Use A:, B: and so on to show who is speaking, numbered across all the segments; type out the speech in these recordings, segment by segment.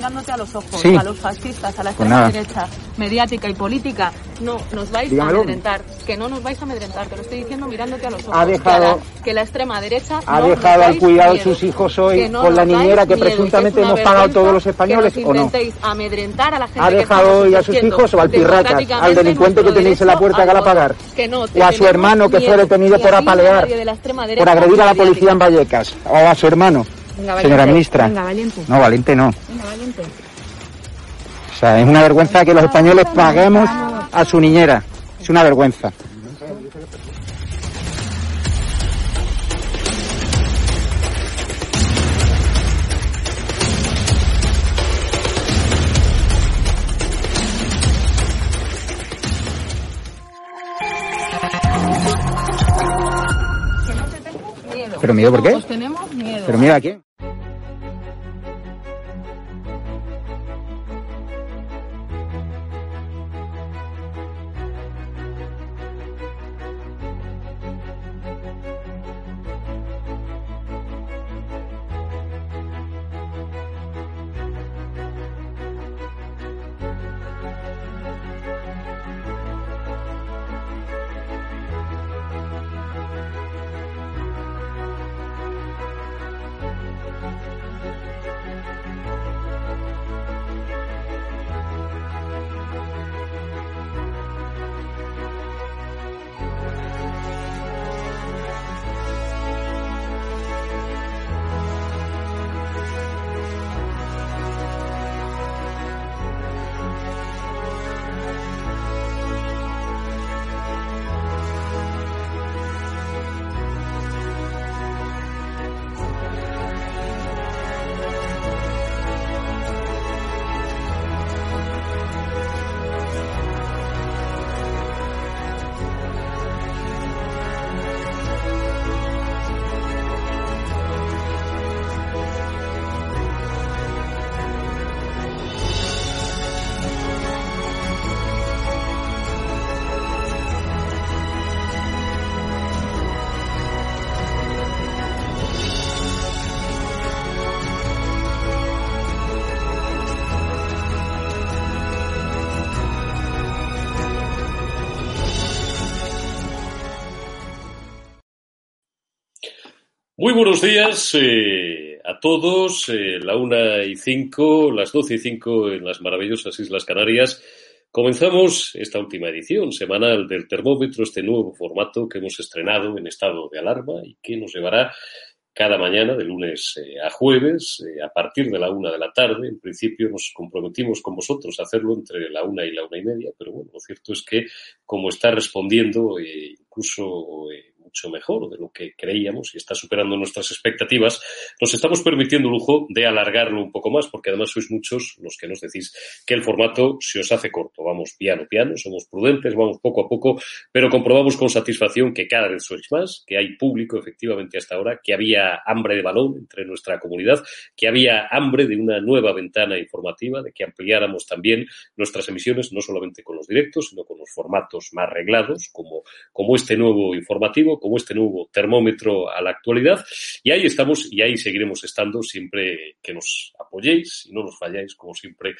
A: Mirándote a los ojos, a los fascistas, a la pues extrema derecha mediática y política, no nos vais a amedrentar, que no nos vais a amedrentar, te lo estoy diciendo mirándote a los ojos.
B: Ha dejado,
A: que, la, extrema derecha
B: ha dejado al cuidado de sus hijos hoy con la niñera que presuntamente hemos pagado todos los españoles
A: o
B: no.
A: amedrentar a la gente
B: ¿Ha dejado hoy a sus hijos o al pirracas, al delincuente que tenéis en la puerta que la pagar? o a su hermano que fue detenido por apalear, por agredir a la policía en Vallecas, o a su hermano. Señora ministra.
A: Venga, valiente.
B: No, valiente no.
A: Venga, valiente.
B: O sea, es una vergüenza que los españoles paguemos a su niñera. Es una vergüenza. ¿Pero miedo por qué?
A: Pues tenemos.
B: ¿Pero miedo a quién?
C: Muy buenos días eh, a todos. Eh, la una y cinco, las doce y cinco en las maravillosas Islas Canarias. Comenzamos esta última edición semanal del termómetro, este nuevo formato que hemos estrenado en estado de alarma y que nos llevará cada mañana, de lunes eh, a jueves, a partir de la una de la tarde. En principio nos comprometimos con vosotros a hacerlo entre la una y la una y media, pero bueno, lo cierto es que como está respondiendo, incluso mucho mejor de lo que creíamos y está superando nuestras expectativas, nos estamos permitiendo el lujo de alargarlo un poco más, porque además sois muchos los que nos decís que el formato se os hace corto. Vamos piano, piano, somos prudentes, vamos poco a poco, pero comprobamos con satisfacción que cada vez sois más, que hay público efectivamente hasta ahora, que había hambre de balón entre nuestra comunidad, que había hambre de una nueva ventana informativa, de que ampliáramos también nuestras emisiones, no solamente con los directos, sino con los formatos más reglados, como, como este nuevo informativo, como este nuevo termómetro a la actualidad. Y ahí estamos y ahí seguiremos estando siempre que nos apoyéis y no nos falláis, como siempre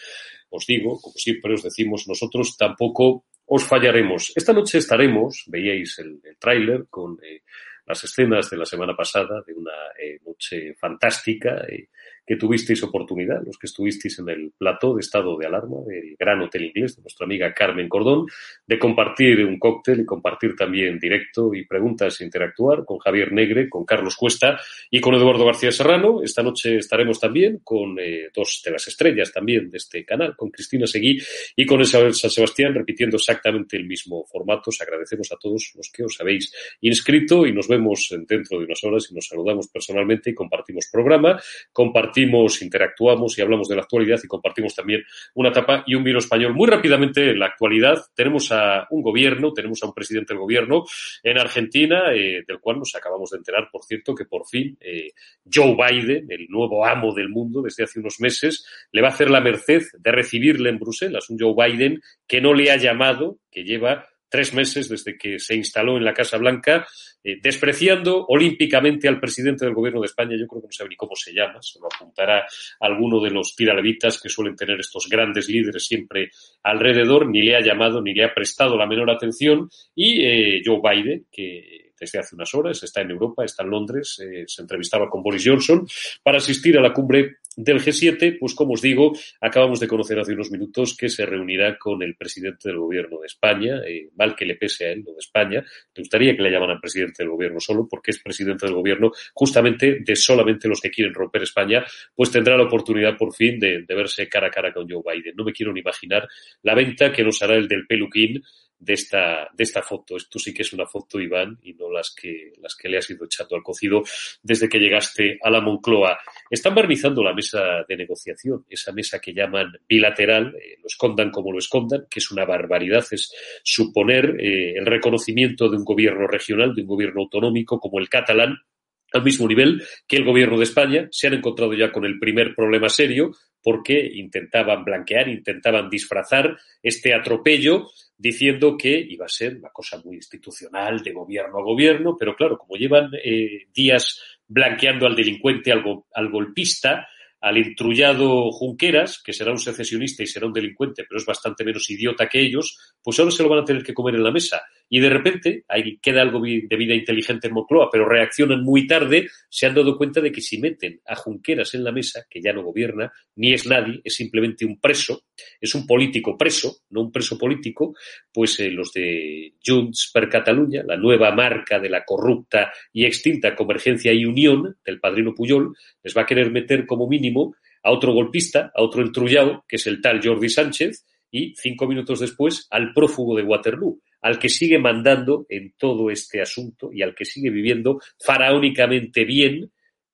C: os digo, como siempre os decimos, nosotros tampoco os fallaremos. Esta noche estaremos, veíais el, tráiler con eh, las escenas de la semana pasada de una eh, noche fantástica. Eh, que tuvisteis oportunidad, los que estuvisteis en el plató de estado de alarma del Gran Hotel Inglés de nuestra amiga Carmen Cordón, de compartir un cóctel y compartir también directo y preguntas e interactuar con Javier Negre, con Carlos Cuesta y con Eduardo García Serrano. Esta noche estaremos también con eh, dos de las estrellas también de este canal, con Cristina Seguí y con Isabel San Sebastián, repitiendo exactamente el mismo formato. Os agradecemos a todos los que os habéis inscrito y nos vemos dentro de unas horas y nos saludamos personalmente y compartimos programa, interactuamos y hablamos de la actualidad y compartimos también una tapa y un vino español. Muy rápidamente, en la actualidad, tenemos a un gobierno, tenemos a un presidente del gobierno en Argentina, eh, del cual nos acabamos de enterar, por cierto, que por fin eh, Joe Biden, el nuevo amo del mundo desde hace unos meses, le va a hacer la merced de recibirle en Bruselas. Un Joe Biden que no le ha llamado, que lleva tres meses desde que se instaló en la Casa Blanca, eh, despreciando olímpicamente al presidente del gobierno de España. Yo creo que no sabe ni cómo se llama, se lo apuntará alguno de los tiralevitas que suelen tener estos grandes líderes siempre alrededor, ni le ha llamado ni le ha prestado la menor atención. Y eh, Joe Biden, que desde hace unas horas está en Europa, está en Londres, eh, se entrevistaba con Boris Johnson para asistir a la cumbre del G7, pues como os digo, acabamos de conocer hace unos minutos que se reunirá con el presidente del gobierno de España, eh, mal que le pese a él lo de España. Me gustaría que le llamaran presidente del gobierno solo, porque es presidente del gobierno justamente de solamente los que quieren romper España, pues tendrá la oportunidad por fin de, de verse cara a cara con Joe Biden. No me quiero ni imaginar la venta que nos hará el del peluquín de esta, de esta foto. Esto sí que es una foto, Iván, y no las que, las que le has ido echando al cocido desde que llegaste a la Moncloa. Están barnizando la mesa de negociación, esa mesa que llaman bilateral, eh, lo escondan como lo escondan, que es una barbaridad, es suponer eh, el reconocimiento de un gobierno regional, de un gobierno autonómico como el catalán, al mismo nivel que el gobierno de España. Se han encontrado ya con el primer problema serio porque intentaban blanquear, intentaban disfrazar este atropello diciendo que iba a ser una cosa muy institucional de gobierno a gobierno, pero claro, como llevan eh, días blanqueando al delincuente, al, al golpista, al intrullado Junqueras, que será un secesionista y será un delincuente, pero es bastante menos idiota que ellos, pues ahora se lo van a tener que comer en la mesa. Y de repente, ahí queda algo de vida inteligente en Moncloa, pero reaccionan muy tarde, se han dado cuenta de que si meten a Junqueras en la mesa, que ya no gobierna, ni es nadie, es simplemente un preso, es un político preso, no un preso político, pues eh, los de Junts per Catalunya, la nueva marca de la corrupta y extinta Convergencia y Unión del padrino Puyol, les va a querer meter como mínimo a otro golpista, a otro entrullado, que es el tal Jordi Sánchez, y cinco minutos después al prófugo de Waterloo al que sigue mandando en todo este asunto y al que sigue viviendo faraónicamente bien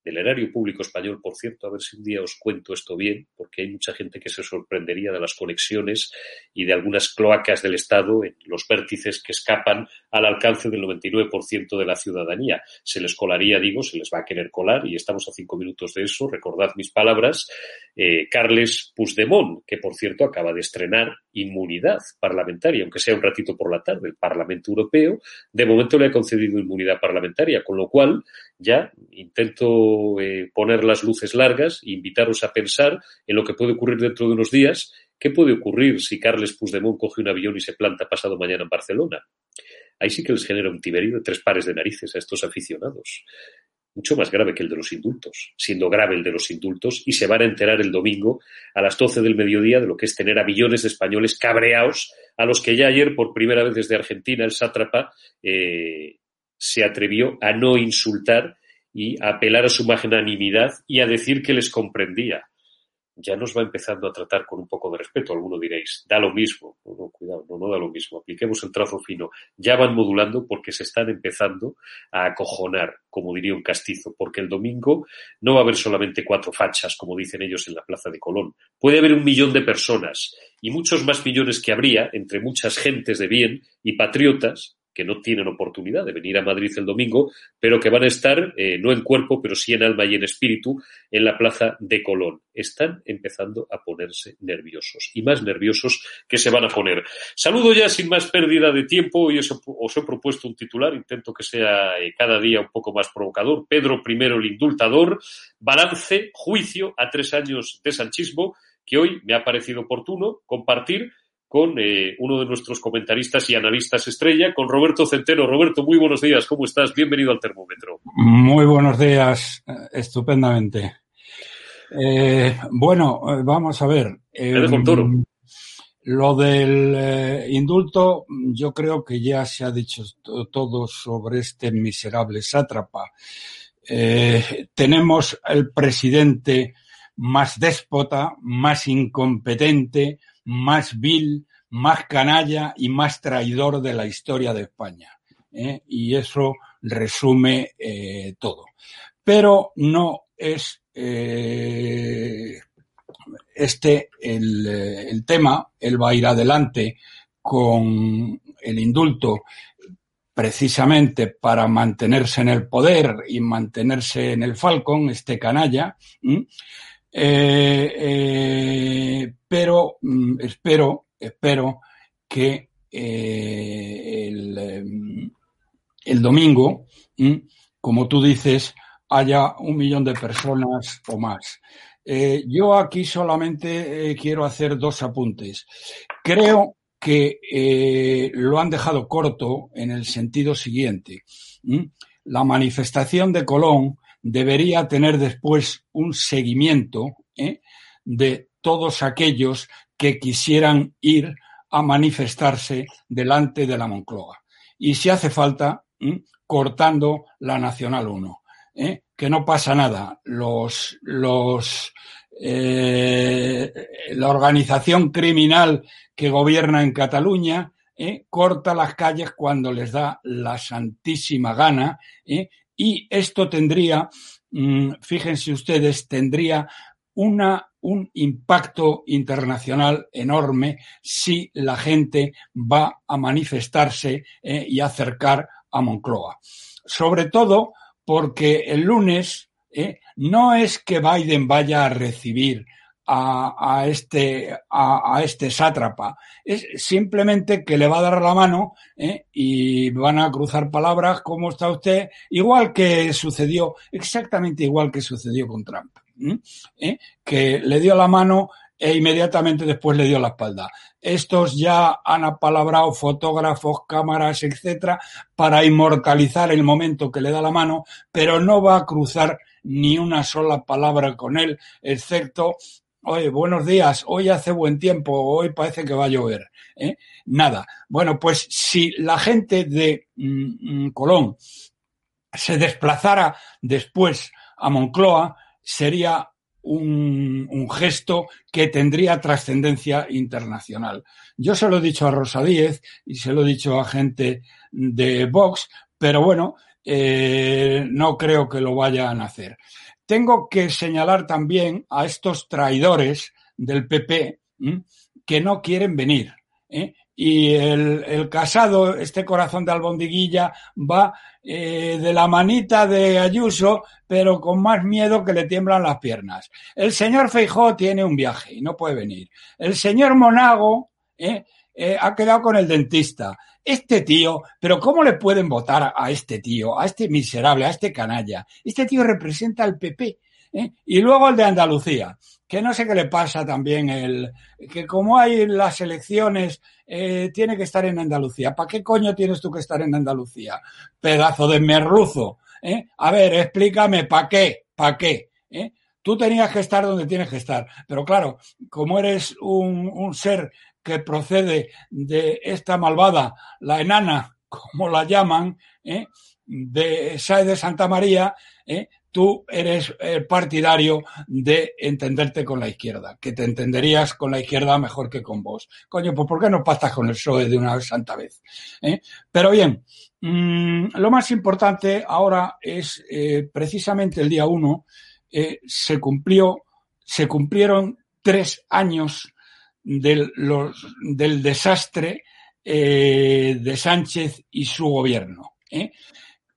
C: del erario público español, por cierto, a ver si un día os cuento esto bien, porque hay mucha gente que se sorprendería de las conexiones y de algunas cloacas del Estado en los vértices que escapan al alcance del 99% de la ciudadanía. Se les colaría, digo, se les va a querer colar y estamos a cinco minutos de eso. Recordad mis palabras. Eh, Carles Puigdemont, que por cierto acaba de estrenar inmunidad parlamentaria, aunque sea un ratito por la tarde, el Parlamento Europeo, de momento le ha concedido inmunidad parlamentaria, con lo cual ya intento eh, poner las luces largas e invitaros a pensar en lo que puede ocurrir dentro de unos días. ¿Qué puede ocurrir si Carles Puigdemont coge un avión y se planta pasado mañana en Barcelona? Ahí sí que les genera un tiberío de tres pares de narices a estos aficionados. Mucho más grave que el de los indultos, siendo grave el de los indultos, y se van a enterar el domingo a las 12 del mediodía de lo que es tener a millones de españoles cabreados, a los que ya ayer, por primera vez desde Argentina, el sátrapa eh, se atrevió a no insultar y a apelar a su magnanimidad y a decir que les comprendía ya nos va empezando a tratar con un poco de respeto. Alguno diréis, da lo mismo. No, no, cuidado, no, no da lo mismo. Apliquemos el trazo fino. Ya van modulando porque se están empezando a acojonar, como diría un castizo, porque el domingo no va a haber solamente cuatro fachas, como dicen ellos en la Plaza de Colón. Puede haber un millón de personas y muchos más millones que habría entre muchas gentes de bien y patriotas que no tienen oportunidad de venir a Madrid el domingo, pero que van a estar, eh, no en cuerpo, pero sí en alma y en espíritu, en la plaza de Colón. Están empezando a ponerse nerviosos y más nerviosos que se van a poner. Saludo ya sin más pérdida de tiempo y os, he propuesto un titular, intento que sea eh, cada día un poco más provocador. Pedro I, el indultador, balance, juicio a tres años de sanchismo, que hoy me ha parecido oportuno compartir con eh, uno de nuestros comentaristas y analistas estrella, con Roberto Centeno. Roberto, muy buenos días, ¿cómo estás? Bienvenido al termómetro.
D: Muy buenos días, eh, estupendamente. Eh, bueno, vamos a ver. Lo del indulto, yo creo que ya se ha dicho todo sobre este miserable sátrapa. tenemos el presidente más déspota, más incompetente, más vil, más canalla y más traidor de la historia de España. ¿eh? Y eso resume eh, todo. Pero no es eh, este el, el, tema. Él va a ir adelante con el indulto precisamente para mantenerse en el poder y mantenerse en el Falcon, este canalla. Eh, eh, pero mm, espero, espero que eh, el, el, domingo, mm, como tú dices, haya un millón de personas o más. yo aquí solamente quiero hacer dos apuntes. Creo que lo han dejado corto en el sentido siguiente. Mm, la manifestación de Colón debería tener después un seguimiento ¿eh? de todos aquellos que quisieran ir a manifestarse delante de la Moncloa. Y si hace falta, cortando la Nacional 1. ¿eh? Que no pasa nada. Los, los, eh, la organización criminal que gobierna en Cataluña corta las calles cuando les da la santísima gana y esto tendría, mm, fíjense ustedes, tendría una, un impacto internacional enorme si la gente va a manifestarse eh, y acercar a Moncloa. Sobre todo porque el lunes eh, no es que Biden vaya a recibir a, este, a, este sátrapa. Es simplemente que le va a dar la mano ¿eh? y van a cruzar palabras, ¿cómo está usted? Igual que sucedió, exactamente igual que sucedió con Trump. ¿Eh? Que le dio la mano e inmediatamente después le dio la espalda. Estos ya han apalabrado fotógrafos, cámaras, etcétera, para inmortalizar el momento que le da la mano, pero no va a cruzar ni una sola palabra con él, excepto Oye, buenos días, hoy hace buen tiempo, hoy parece que va a llover. ¿eh? Nada. Bueno, pues si la gente de mm, mm, Colón se desplazara después a Moncloa, sería un, un, gesto que tendría trascendencia internacional. Yo se lo he dicho a Rosa Díez y se lo he dicho a gente de Vox, pero bueno, eh, no creo que lo vayan a hacer. Tengo que señalar también a estos traidores del PP que no quieren venir. ¿eh? Y el, casado, este corazón de albondiguilla, va eh, de la manita de Ayuso, pero con más miedo que le tiemblan las piernas. El señor Feijó tiene un viaje y no puede venir. El señor Monago ¿eh? ha quedado con el dentista este tío, pero ¿cómo le pueden votar a este tío, a este miserable, a este canalla? Este tío representa al PP. ¿eh? Y luego el de Andalucía, que no sé qué le pasa también, el, que como hay las elecciones, eh, tiene que estar en Andalucía. ¿Para qué coño tienes tú que estar en Andalucía? Pedazo de merluzo. ¿eh? A ver, explícame, ¿para qué? ¿Para qué? Tú tenías que estar donde tienes que estar. Pero claro, como eres un ser que procede de esta malvada, la enana, como la llaman, ¿eh? de Sáez de Santa María, ¿eh? tú eres eh, partidario de entenderte con la izquierda, que te entenderías con la izquierda mejor que con vos. Coño, pues ¿por qué no pastas con el PSOE de una santa vez? ¿Eh? Pero bien, mm, lo más importante ahora es precisamente el día uno, se cumplió, se cumplieron tres años del, del desastre de Sánchez y su gobierno. ¿eh?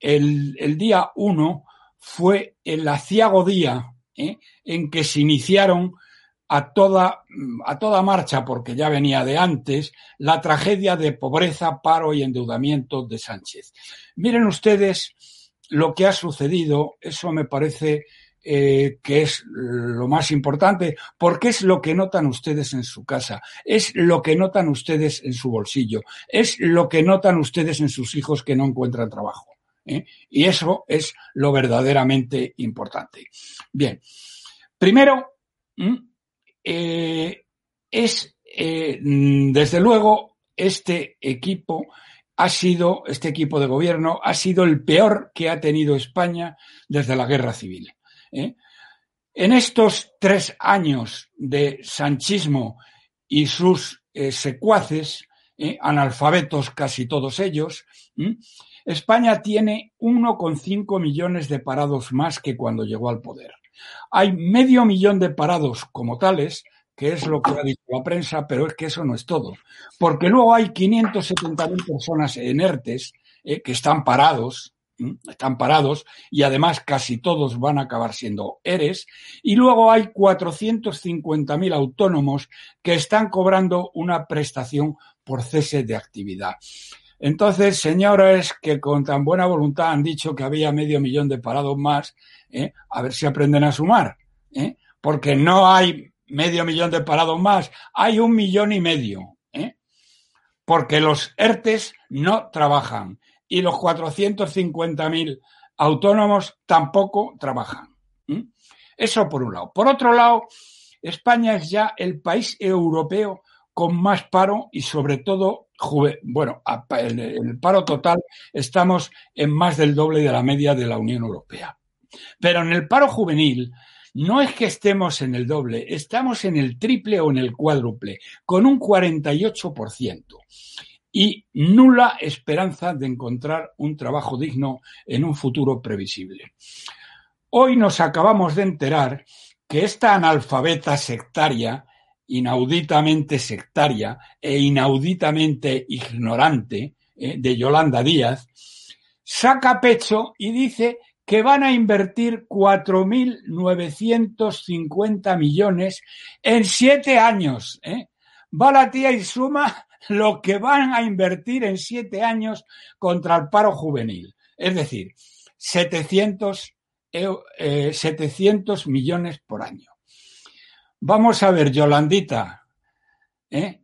D: El, día 1 fue el aciago día ¿eh? en que se iniciaron a toda, a toda marcha, porque ya venía de antes, la tragedia de pobreza, paro y endeudamiento de Sánchez. Miren ustedes lo que ha sucedido, eso me parece eh, que es lo más importante, porque es lo que notan ustedes en su casa, es lo que notan ustedes en su bolsillo, es lo que notan ustedes en sus hijos que no encuentran trabajo. ¿eh? Y eso es lo verdaderamente importante. Bien, primero, eh, es, desde luego, este equipo ha sido, este equipo de gobierno ha sido el peor que ha tenido España desde la guerra civil. ¿Eh? En estos tres años de sanchismo y sus eh, secuaces, ¿eh? analfabetos casi todos ellos, España tiene 1,5 millones de parados más que cuando llegó al poder. Hay medio millón de parados como tales, que es lo que ha dicho la prensa, pero es que eso no es todo. Porque luego hay 570.000 personas en ERTES que están parados, están parados y además casi todos van a acabar siendo ERES. Y luego hay 450.000 autónomos que están cobrando una prestación por cese de actividad. Entonces, señores que con tan buena voluntad han dicho que había medio millón de parados más, ¿eh? a ver si aprenden a sumar, ¿eh? porque no hay medio millón de parados más, hay un millón y medio, ¿eh? porque los ERTES no trabajan y los 450.000 autónomos tampoco trabajan. Eso por un lado. Por otro lado, España es ya el país europeo con más paro y sobre todo, bueno, en el paro total estamos en más del doble de la media de la Unión Europea. Pero en el paro juvenil no es que estemos en el doble, estamos en el triple o en el cuádruple, con un 48% y nula esperanza de encontrar un trabajo digno en un futuro previsible. Hoy nos acabamos de enterar que esta analfabeta sectaria, inauditamente sectaria e inauditamente ignorante eh, de Yolanda Díaz, saca pecho y dice que van a invertir 4.950 millones en siete años. ¿eh? Va la tía y suma lo que van a invertir en siete años contra el paro juvenil. Es decir, 700, 700 eh, millones por año. Vamos a ver, Yolandita, ¿eh?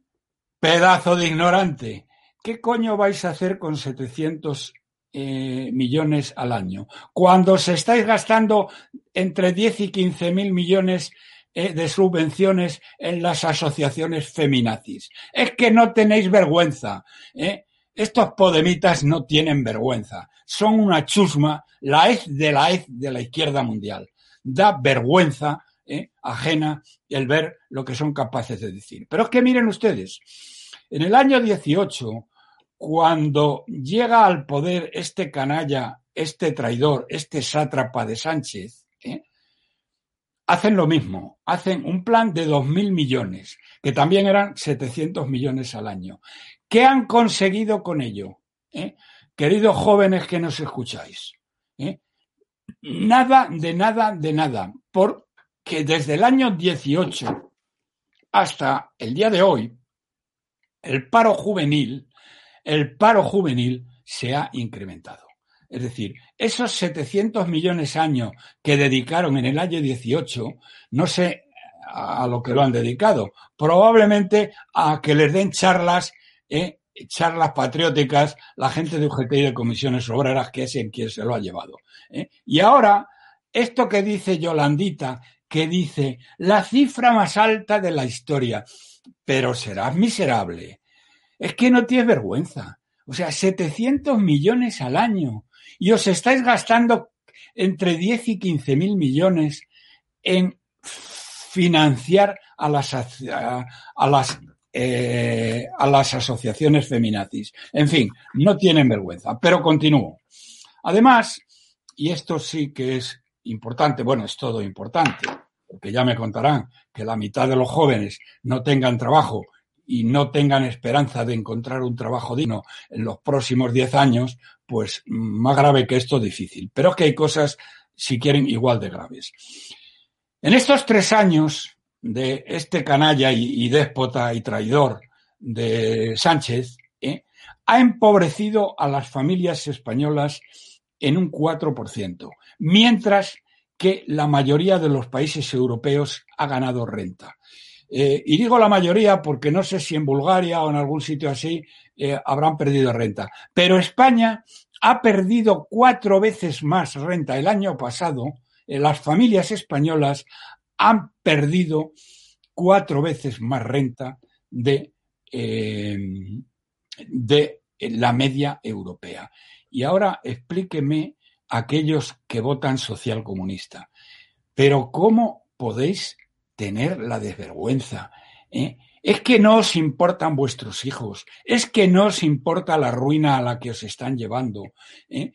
D: pedazo de ignorante, ¿qué coño vais a hacer con 700 eh, millones al año? Cuando se estáis gastando entre 10 y 15 mil millones de subvenciones en las asociaciones feminazis. Es que no tenéis vergüenza. ¿eh? Estos podemitas no tienen vergüenza. Son una chusma, la hez de la hez de la izquierda mundial. Da vergüenza ¿eh? ajena el ver lo que son capaces de decir. Pero es que miren ustedes, en el año 18, cuando llega al poder este canalla, este traidor, este sátrapa de Sánchez, ¿eh? Hacen lo mismo, hacen un plan de 2.000 millones, que también eran 700 millones al año. ¿Qué han conseguido con ello? ¿Eh? Queridos jóvenes que nos escucháis, ¿eh? nada, de nada, de nada, porque desde el año 18 hasta el día de hoy, el paro juvenil, el paro juvenil se ha incrementado. Es decir, esos 700 millones años que dedicaron en el año 18, no sé a lo que lo han dedicado, probablemente a que les den charlas, eh, charlas patrióticas, la gente de UGT y de comisiones obreras, que es en quien se lo ha llevado. Eh. Y ahora, esto que dice Yolandita, que dice la cifra más alta de la historia, pero serás miserable. Es que no tienes vergüenza. O sea, 700 millones al año y os estáis gastando entre 10 y 15 mil millones en financiar a las, a, las eh, a las asociaciones feminazis. En fin, no tienen vergüenza, pero continúo. Además, y esto sí que es importante, bueno, es todo importante, porque ya me contarán que la mitad de los jóvenes no tengan trabajo y no tengan esperanza de encontrar un trabajo digno en los próximos 10 años, pues más grave que esto difícil. Pero que hay cosas, si quieren, igual de graves. En estos tres años de este canalla y, déspota y traidor de Sánchez, ¿eh? ha empobrecido a las familias españolas en un 4%, mientras que la mayoría de los países europeos ha ganado renta. Eh, y digo la mayoría porque no sé si en Bulgaria o en algún sitio así eh, habrán perdido renta. Pero España ha perdido cuatro veces más renta el año pasado. Eh, las familias españolas han perdido cuatro veces más renta de, de la media europea. Y ahora explíqueme aquellos que votan social comunista. Pero ¿cómo podéis tener la desvergüenza? Eh? Es que no os importan vuestros hijos, es que no os importa la ruina a la que os están llevando. ¿eh?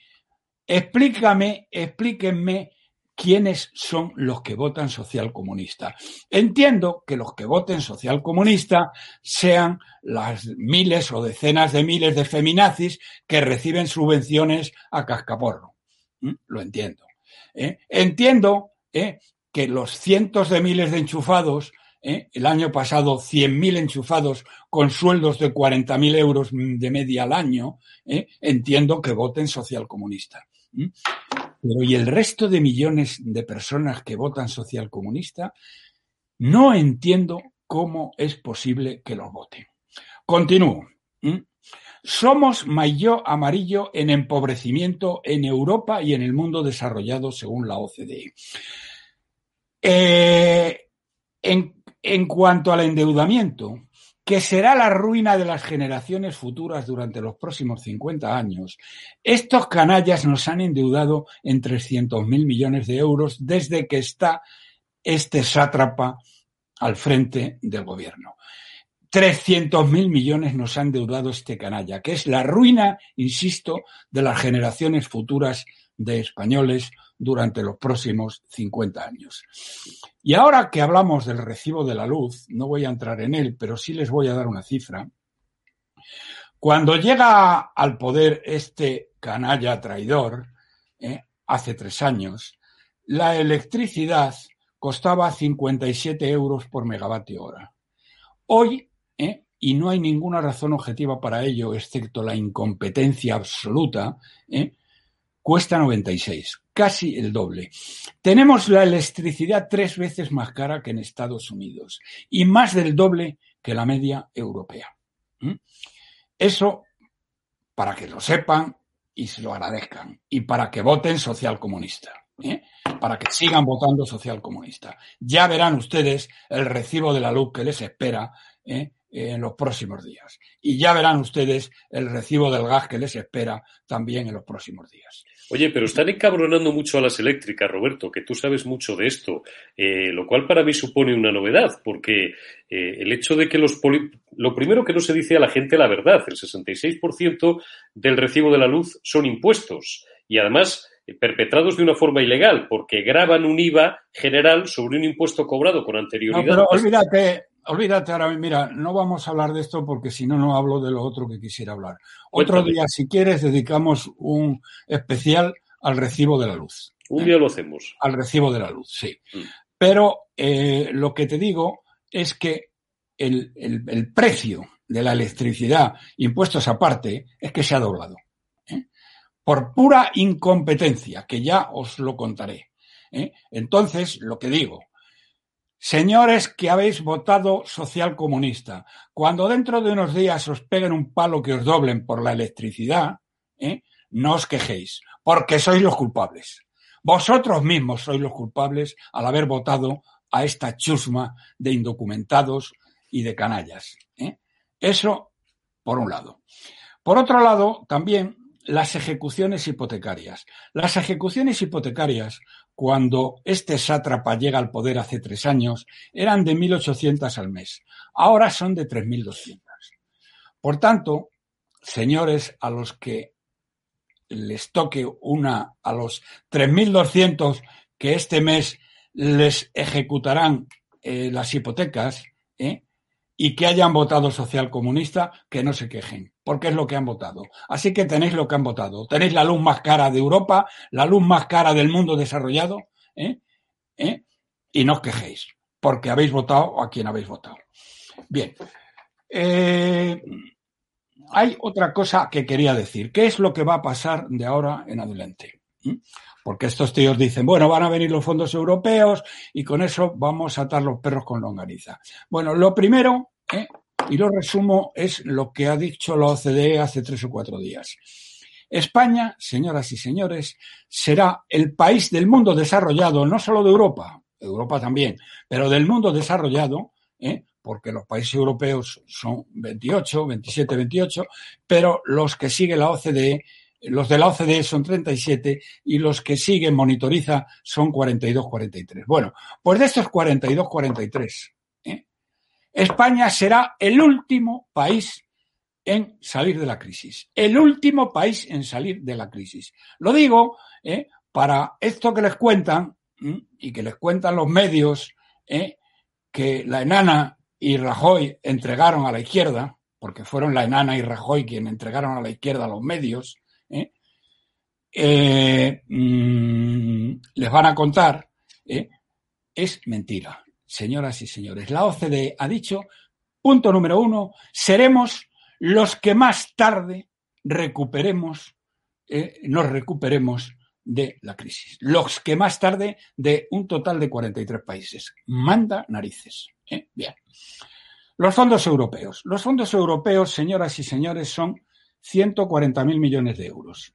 D: Explícame, explíquenme quiénes son los que votan social comunista. Entiendo que los que voten social comunista sean las miles o decenas de miles de feminazis que reciben subvenciones a cascaporro. ¿Mm? Lo entiendo. ¿eh? Entiendo ¿eh? Que los cientos de miles de enchufados, ¿eh? el año pasado 100.000 enchufados con sueldos de 40.000 euros de media al año, entiendo que voten social comunista. Pero ¿y el resto de millones de personas que votan social comunista? No entiendo cómo es posible que los voten. Continúo. Somos mayo amarillo en empobrecimiento en Europa y en el mundo desarrollado según la OCDE. Eh, en, cuanto al endeudamiento, que será la ruina de las generaciones futuras durante los próximos 50 años, estos canallas nos han endeudado en 300.000 millones de euros desde que está este sátrapa al frente del gobierno. 300.000 millones nos han endeudado este canalla, que es la ruina, insisto, de las generaciones futuras de españoles durante los próximos 50 años. Y ahora que hablamos del recibo de la luz, no voy a entrar en él, pero sí les voy a dar una cifra. Cuando llega al poder este canalla traidor, eh, hace tres años, la electricidad costaba 57 euros por megavatio hora. Hoy, eh, y no hay ninguna razón objetiva para ello, excepto la incompetencia absoluta, eh, cuesta 96, casi el doble. Tenemos la electricidad tres veces más cara que en Estados Unidos y más del doble que la media europea. ¿Mm? Eso para que lo sepan y se lo agradezcan y para que voten social comunista. ¿eh? Para que sigan votando social comunista. Ya verán ustedes el recibo de la luz que les espera ¿eh? en los próximos días. Y ya verán ustedes el recibo del gas que les espera también en los próximos días.
C: Oye, pero están encabronando mucho a las eléctricas, Roberto, que tú sabes mucho de esto, eh, lo cual para mí supone una novedad, porque eh, el hecho de que los... Lo primero que no se dice a la gente la verdad, el 66% del recibo de la luz son impuestos y además eh, perpetrados de una forma ilegal, porque graban un IVA general sobre un impuesto cobrado con anterioridad.
D: Olvídate, olvídate ahora, mira, no vamos a hablar de esto porque si no, no hablo de lo otro que quisiera hablar. Otro día, si quieres, dedicamos un especial al recibo de la luz.
C: Un día lo hacemos.
D: Al recibo de la luz, sí. Mm. Pero eh, lo que te digo es que el, el, precio de la electricidad, impuestos aparte, es que se ha doblado. ¿eh? Por pura incompetencia, que ya os lo contaré. ¿eh? Entonces, lo que digo, Señores que habéis votado social comunista, cuando dentro de unos días os peguen un palo que os doblen por la electricidad, ¿eh? no os quejéis, porque sois los culpables. Vosotros mismos sois los culpables al haber votado a esta chusma de indocumentados y de canallas. ¿eh? Eso, por un lado. Por otro lado, también las ejecuciones hipotecarias. Las ejecuciones hipotecarias, cuando este sátrapa llega al poder hace tres años, eran de 1.800 al mes. Ahora son de 3.200. Por tanto, señores a los que les toque una, a los 3.200 que este mes les ejecutarán eh, las hipotecas, ¿eh? y que hayan votado social comunista, que no se quejen, porque es lo que han votado. Así que tenéis lo que han votado. Tenéis la luz más cara de Europa, la luz más cara del mundo desarrollado, ¿eh? ¿Eh? y no os quejéis, porque habéis votado a quien habéis votado. Bien. Eh, hay otra cosa que quería decir. ¿Qué es lo que va a pasar de ahora en adelante? ¿Mm? Porque estos tíos dicen, bueno, van a venir los fondos europeos y con eso vamos a atar los perros con longaniza. Bueno, lo primero, ¿eh? Y lo resumo, es lo que ha dicho la OCDE hace tres o cuatro días. España, señoras y señores, será el país del mundo desarrollado, no solo de Europa, Europa también, pero del mundo desarrollado, ¿eh? porque los países europeos son 28, 27, 28, pero los que sigue la OCDE los de la OCDE son 37 y los que siguen monitoriza son 42-43. Bueno, pues de estos 42-43, ¿eh? España será el último país en salir de la crisis. El último país en salir de la crisis. Lo digo ¿eh? para esto que les cuentan y que les cuentan los medios ¿eh? que la enana y Rajoy entregaron a la izquierda, porque fueron la enana y Rajoy quienes entregaron a la izquierda los medios, ¿eh? Mm, les van a contar, es mentira. Señoras y señores, la OCDE ha dicho, punto número uno, seremos los que más tarde recuperemos, nos recuperemos de la crisis. Los que más tarde de un total de 43 países. Manda narices. Bien. Los fondos europeos. Los fondos europeos, señoras y señores, son 140.000 millones de euros,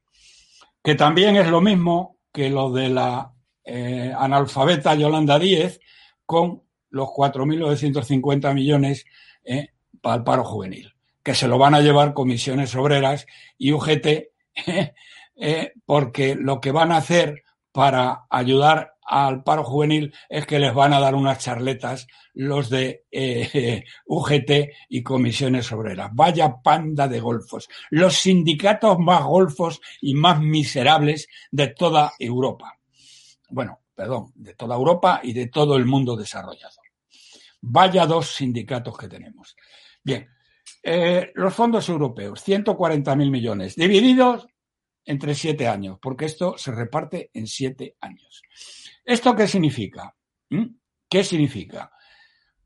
D: que también es lo mismo que lo de la eh, analfabeta Yolanda Díez con los 4.950 millones eh, para el paro juvenil, que se lo van a llevar comisiones obreras y UGT, eh, porque lo que van a hacer para ayudar al paro juvenil es que les van a dar unas charletas los de eh, UGT y comisiones obreras. Vaya panda de golfos. Los sindicatos más golfos y más miserables de toda Europa. Bueno, perdón, de toda Europa y de todo el mundo desarrollado. Vaya dos sindicatos que tenemos. Bien, eh, los fondos europeos, 140.000 millones, divididos entre siete años, porque esto se reparte en siete años. ¿Esto qué significa? ¿Mm? ¿Qué significa?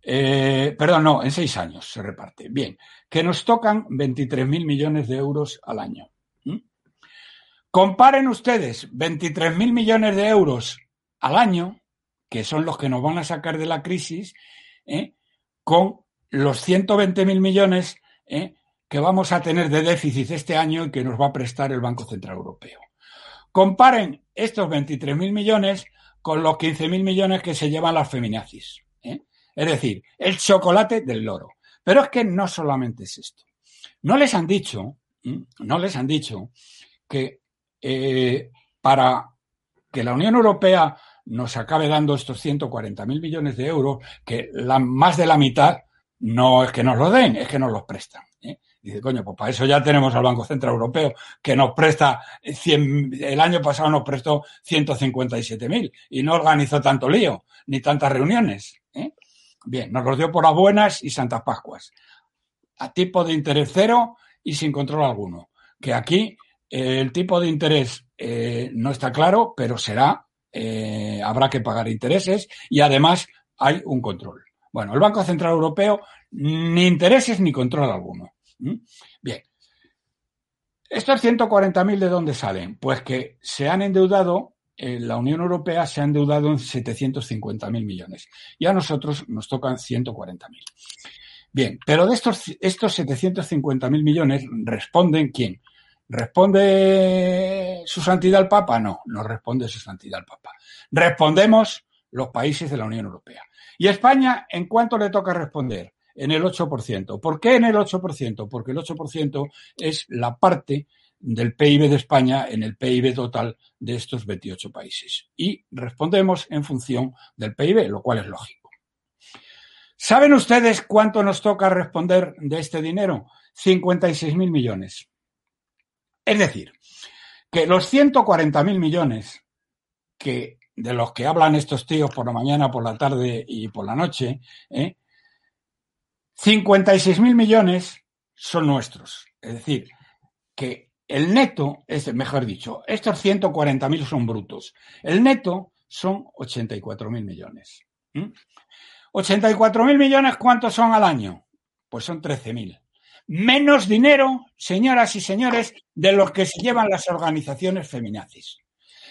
D: Eh, perdón, no, en seis años se reparte. Bien, que nos tocan 23.000 millones de euros al año. ¿Mm? Comparen ustedes 23.000 millones de euros al año, que son los que nos van a sacar de la crisis, ¿eh? con los 120.000 millones ¿eh? que vamos a tener de déficit este año y que nos va a prestar el Banco Central Europeo. Comparen estos 23.000 millones con los 15.000 millones que se llevan las feminazis. ¿eh? Es decir, el chocolate del loro. Pero es que no solamente es esto. No les han dicho, no les han dicho que para que la Unión Europea nos acabe dando estos 140.000 millones de euros, que más de la mitad no es que nos lo den, es que nos los prestan. ¿eh? Dice, coño, pues para eso ya tenemos al Banco Central Europeo, que nos presta 100, el año pasado nos prestó 157.000 y no organizó tanto lío, ni tantas reuniones. ¿eh? Bien, nos los dio por las buenas y Santas Pascuas. A tipo de interés cero y sin control alguno. Que aquí eh, el tipo de interés eh, no está claro, pero será, eh, habrá que pagar intereses y además hay un control. Bueno, el Banco Central Europeo ni intereses ni control alguno. Bien. ¿Estos 140.000 de dónde salen? Pues que se han endeudado, la Unión Europea se ha endeudado en 750.000 millones y a nosotros nos tocan 140.000. Bien, pero de estos, estos 750.000 millones responden quién? ¿Responde su santidad el Papa? No, no responde su santidad el Papa. Respondemos los países de la Unión Europea. ¿Y España en cuánto le toca responder? en el 8%. ¿Por qué en el 8%? Porque el 8% es la parte del PIB de España en el PIB total de estos 28 países. Y respondemos en función del PIB, lo cual es lógico. ¿Saben ustedes cuánto nos toca responder de este dinero? 56 mil millones. Es decir, que los 140 mil millones que, de los que hablan estos tíos por la mañana, por la tarde y por la noche, ¿eh? 56 mil millones son nuestros. Es decir, que el neto, es, mejor dicho, estos 140 mil son brutos. El neto son 84 mil millones. 84 mil millones, ¿cuántos son al año? Pues son 13 mil. Menos dinero, señoras y señores, de los que se llevan las organizaciones feminazis.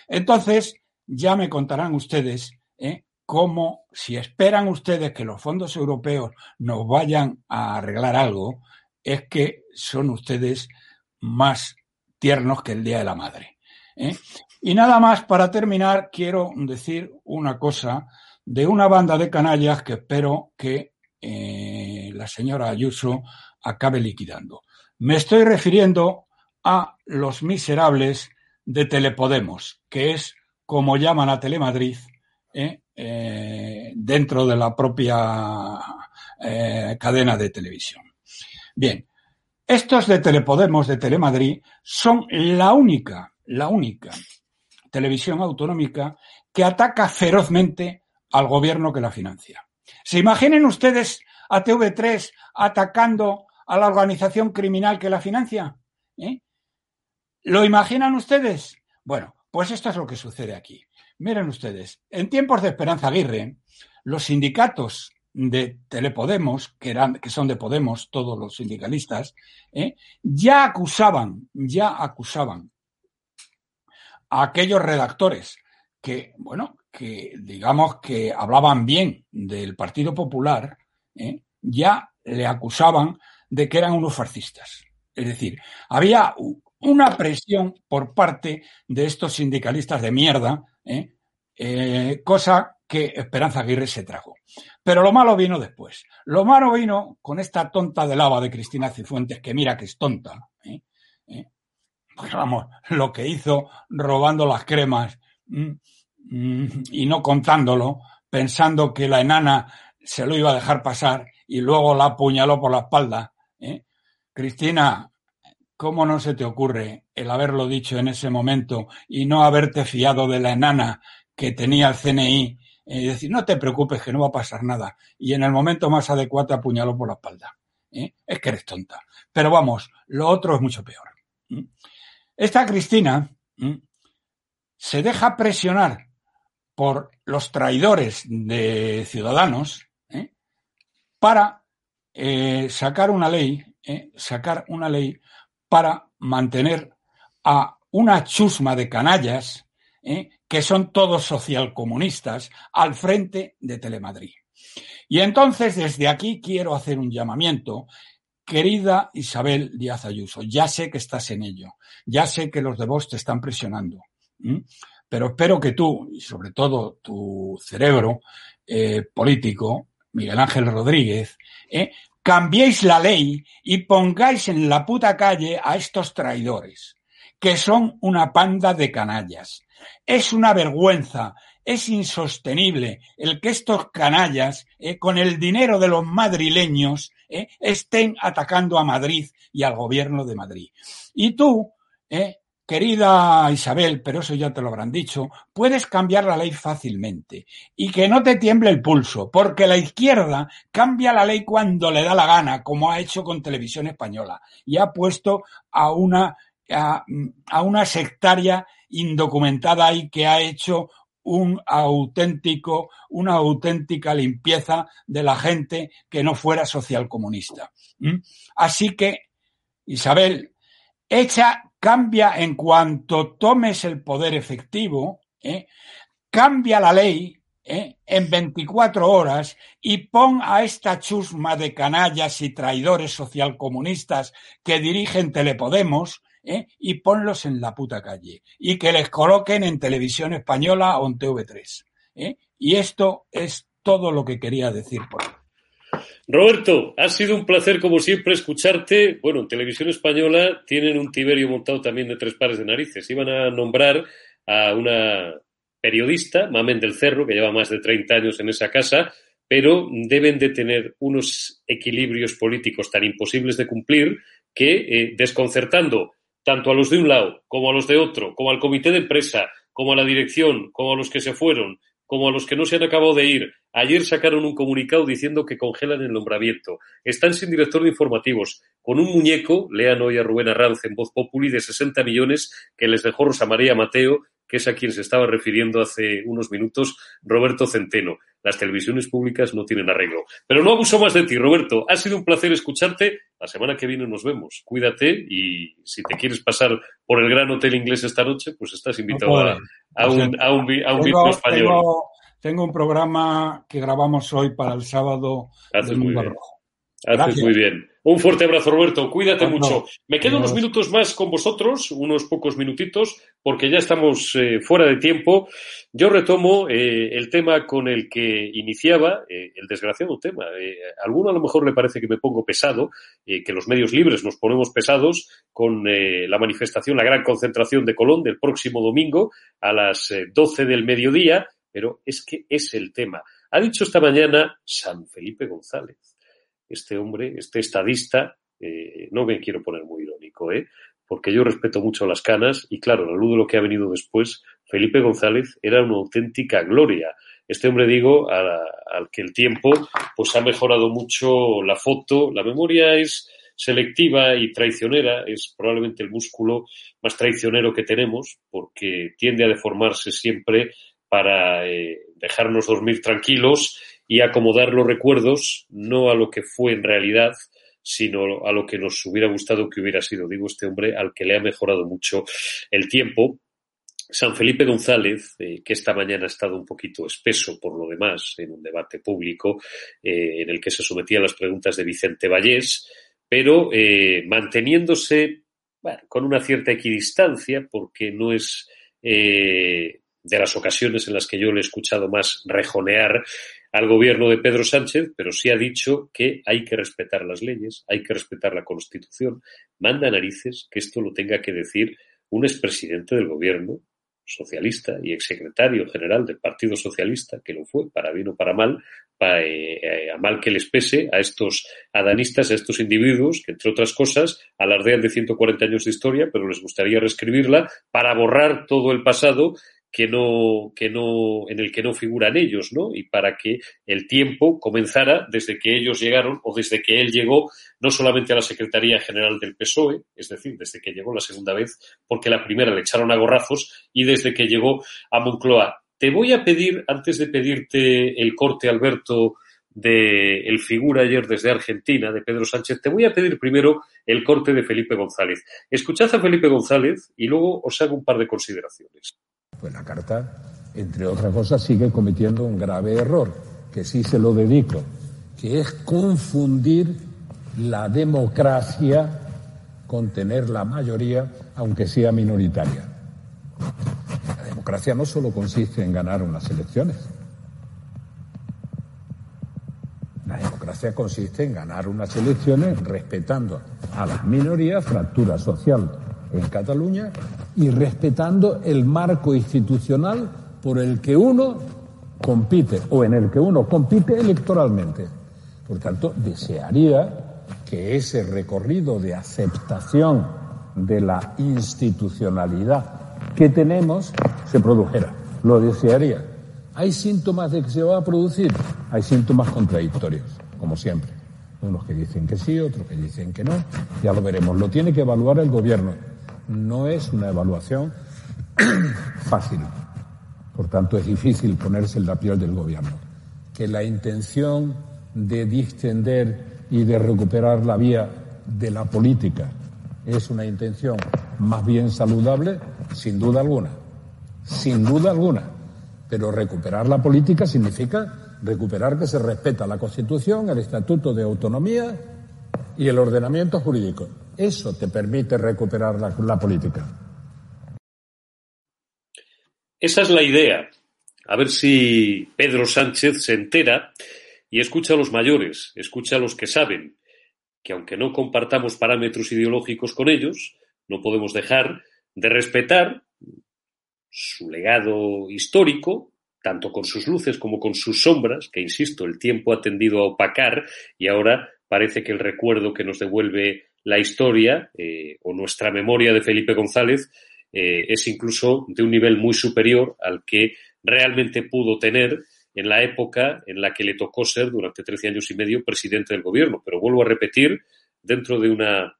D: Entonces, ya me contarán ustedes ¿eh? cómo, si esperan ustedes que los fondos europeos nos vayan a arreglar algo, es que son ustedes más tiernos que el Día de la Madre. ¿eh? Y nada más, para terminar, quiero decir una cosa de una banda de canallas que espero que eh, la señora Ayuso acabe liquidando. Me estoy refiriendo a los miserables de Telepodemos, que es como llaman a Telemadrid ¿eh? Eh, dentro de la propia eh, cadena de televisión. Bien, estos de Telepodemos, de Telemadrid, son la única, la única televisión autonómica que ataca ferozmente al gobierno que la financia. ¿Se imaginen ustedes a TV3 atacando a la organización criminal que la financia? ¿Lo imaginan ustedes? Bueno, pues esto es lo que sucede aquí. Miren ustedes, en tiempos de Esperanza Aguirre, los sindicatos de Telepodemos, que son de Podemos, todos los sindicalistas, ¿eh? ya acusaban, ya acusaban a aquellos redactores que, bueno, que digamos que hablaban bien del Partido Popular, ¿eh? ya le acusaban de que eran unos fascistas. Es decir, había una presión por parte de estos sindicalistas de mierda, ¿eh? Eh, cosa que Esperanza Aguirre se trajo. Pero lo malo vino después. Lo malo vino con esta tonta de lava de Cristina Cifuentes, que mira que es tonta. ¿eh? Pues vamos, lo que hizo robando las cremas y no contándolo, pensando que la enana se lo iba a dejar pasar y luego la apuñaló por la espalda. Cristina, ¿Cómo no se te ocurre el haberlo dicho en ese momento y no haberte fiado de la enana que tenía el CNI y decir, no te preocupes que no va a pasar nada y en el momento más adecuado apuñaló por la espalda? ¿eh? Es que eres tonta. Pero vamos, lo otro es mucho peor. Esta Cristina se deja presionar por los traidores de Ciudadanos ¿eh? para eh, sacar una ley, sacar una ley para mantener a una chusma de canallas, ¿eh? que son todos socialcomunistas, al frente de Telemadrid. Y entonces desde aquí quiero hacer un llamamiento. Querida Isabel Díaz Ayuso, ya sé que estás en ello, ya sé que los de vos te están presionando, pero espero que tú, y sobre todo tu cerebro eh, político, Miguel Ángel Rodríguez, ¿eh? Cambiéis la ley y pongáis en la puta calle a estos traidores, que son una panda de canallas. Es una vergüenza, es insostenible el que estos canallas, eh, con el dinero de los madrileños, eh, estén atacando a Madrid y al gobierno de Madrid. Y tú, eh, Querida Isabel, pero eso ya te lo habrán dicho, puedes cambiar la ley fácilmente y que no te tiemble el pulso, porque la izquierda cambia la ley cuando le da la gana, como ha hecho con Televisión Española, y ha puesto a una, a, una sectaria indocumentada ahí que ha hecho un auténtico, una auténtica limpieza de la gente que no fuera socialcomunista. ¿Mm? Así que, Isabel, echa cambia en cuanto tomes el poder efectivo, ¿eh? cambia la ley ¿eh? en 24 horas y pon a esta chusma de canallas y traidores socialcomunistas que dirigen Telepodemos ¿eh? y ponlos en la puta calle y que les coloquen en televisión española o en TV3. Y esto es todo lo que quería decir por hoy.
C: Roberto, ha sido un placer como siempre escucharte. Bueno, en televisión española tienen un Tiberio montado también de tres pares de narices. Iban a nombrar a una periodista, Mamen del Cerro, que lleva más de 30 años en esa casa, pero deben de tener unos equilibrios políticos tan imposibles de cumplir que, eh, desconcertando tanto a los de un lado como a los de otro, como al comité de empresa, como a la dirección, como a los que se fueron, como a los que no se han acabado de ir. Ayer sacaron un comunicado diciendo que congelan el nombramiento. Están sin director de informativos, con un muñeco, lean hoy a Rubén Arranz en Voz Populi, de 60 millones que les dejó Rosa María Mateo que es a quien se estaba refiriendo hace unos minutos Roberto Centeno. Las televisiones públicas no tienen arreglo. Pero no abuso más de ti, Roberto. Ha sido un placer escucharte. La semana que viene nos vemos. Cuídate y si te quieres pasar por el gran hotel inglés esta noche, pues estás invitado a, un, a, un, español.
D: Tengo, un programa que grabamos hoy para el sábado
C: Haces muy bien. Haces muy bien. Un fuerte abrazo, Roberto. Cuídate mucho. Me quedo unos minutos más con vosotros, unos pocos minutitos, porque ya estamos eh, fuera de tiempo. Yo retomo eh, el tema con el que iniciaba, eh, el desgraciado tema. a alguno a lo mejor le parece que me pongo pesado, que los medios libres nos ponemos pesados con la manifestación, la gran concentración de Colón del próximo domingo a las 12 del mediodía, pero es que es el tema. Ha dicho esta mañana San Felipe González este hombre, este estadista, eh, no me quiero poner muy irónico, ¿eh? porque yo respeto mucho las canas y claro, la luz de lo que ha venido después, Felipe González era una auténtica gloria. Este hombre, digo, al que el tiempo pues ha mejorado mucho la foto, la memoria es selectiva y traicionera, es probablemente el músculo más traicionero que tenemos, porque tiende a deformarse siempre para eh, dejarnos dormir tranquilos y acomodar los recuerdos no a lo que fue en realidad, sino a lo que nos hubiera gustado que hubiera sido. Digo, este hombre al que le ha mejorado mucho el tiempo. San Felipe González, eh, que esta mañana ha estado un poquito espeso por lo demás en un debate público eh, en el que se sometía a las preguntas de Vicente Vallés, pero eh, manteniéndose con una cierta equidistancia, porque no es de las ocasiones en las que yo le he escuchado más rejonear al gobierno de Pedro Sánchez, pero sí ha dicho que hay que respetar las leyes, hay que respetar la Constitución. Manda narices que esto lo tenga que decir un expresidente del gobierno socialista y exsecretario general del Partido Socialista, que lo fue, para bien o para mal, para, eh, a mal que les pese a estos adanistas, a estos individuos que, entre otras cosas, alardean de 140 años de historia, pero les gustaría reescribirla para borrar todo el pasado que no, que no, en el que no figuran ellos, ¿no? Y para que el tiempo comenzara desde que ellos llegaron o desde que él llegó no solamente a la Secretaría General del PSOE, es decir, desde que llegó la segunda vez, porque la primera le echaron a gorrazos, y desde que llegó a Moncloa. Te voy a pedir, antes de pedirte el corte, Alberto, de el figura ayer desde Argentina, de Pedro Sánchez, te voy a pedir primero el corte de Felipe González. Escuchad a Felipe González y luego os hago un par de consideraciones.
E: Pues la carta, entre otras cosas, sigue cometiendo un grave error, que sí se lo dedico, que es confundir la democracia con tener la mayoría, aunque sea minoritaria. La democracia no solo consiste en ganar unas elecciones. La democracia consiste en ganar unas elecciones respetando a las minorías, fractura social en Cataluña y respetando el marco institucional por el que uno compite o en el que uno compite electoralmente. Por tanto, desearía que ese recorrido de aceptación de la institucionalidad que tenemos se produjera. Lo desearía. ¿Hay síntomas de que se va a producir? Hay síntomas contradictorios, como siempre. Unos que dicen que sí, otros que dicen que no. Ya lo veremos. Lo tiene que evaluar el gobierno no es una evaluación fácil. Por tanto, es difícil ponerse en la piel del gobierno. Que la intención de distender y de recuperar la vía de la política es una intención más bien saludable, sin duda alguna. Sin duda alguna. Pero recuperar la política significa recuperar que se respeta la Constitución, el Estatuto de Autonomía y el ordenamiento jurídico. Eso te permite recuperar la, política.
C: Esa es la idea. A ver si Pedro Sánchez se entera y escucha a los mayores, escucha a los que saben, que aunque no compartamos parámetros ideológicos con ellos, no podemos dejar de respetar su legado histórico, tanto con sus luces como con sus sombras, que, insisto, el tiempo ha tendido a opacar y ahora parece que el recuerdo que nos devuelve la historia eh, o nuestra memoria de Felipe González eh, es incluso de un nivel muy superior al que realmente pudo tener en la época en la que le tocó ser durante 13 años y medio presidente del gobierno. Pero vuelvo a repetir, dentro de una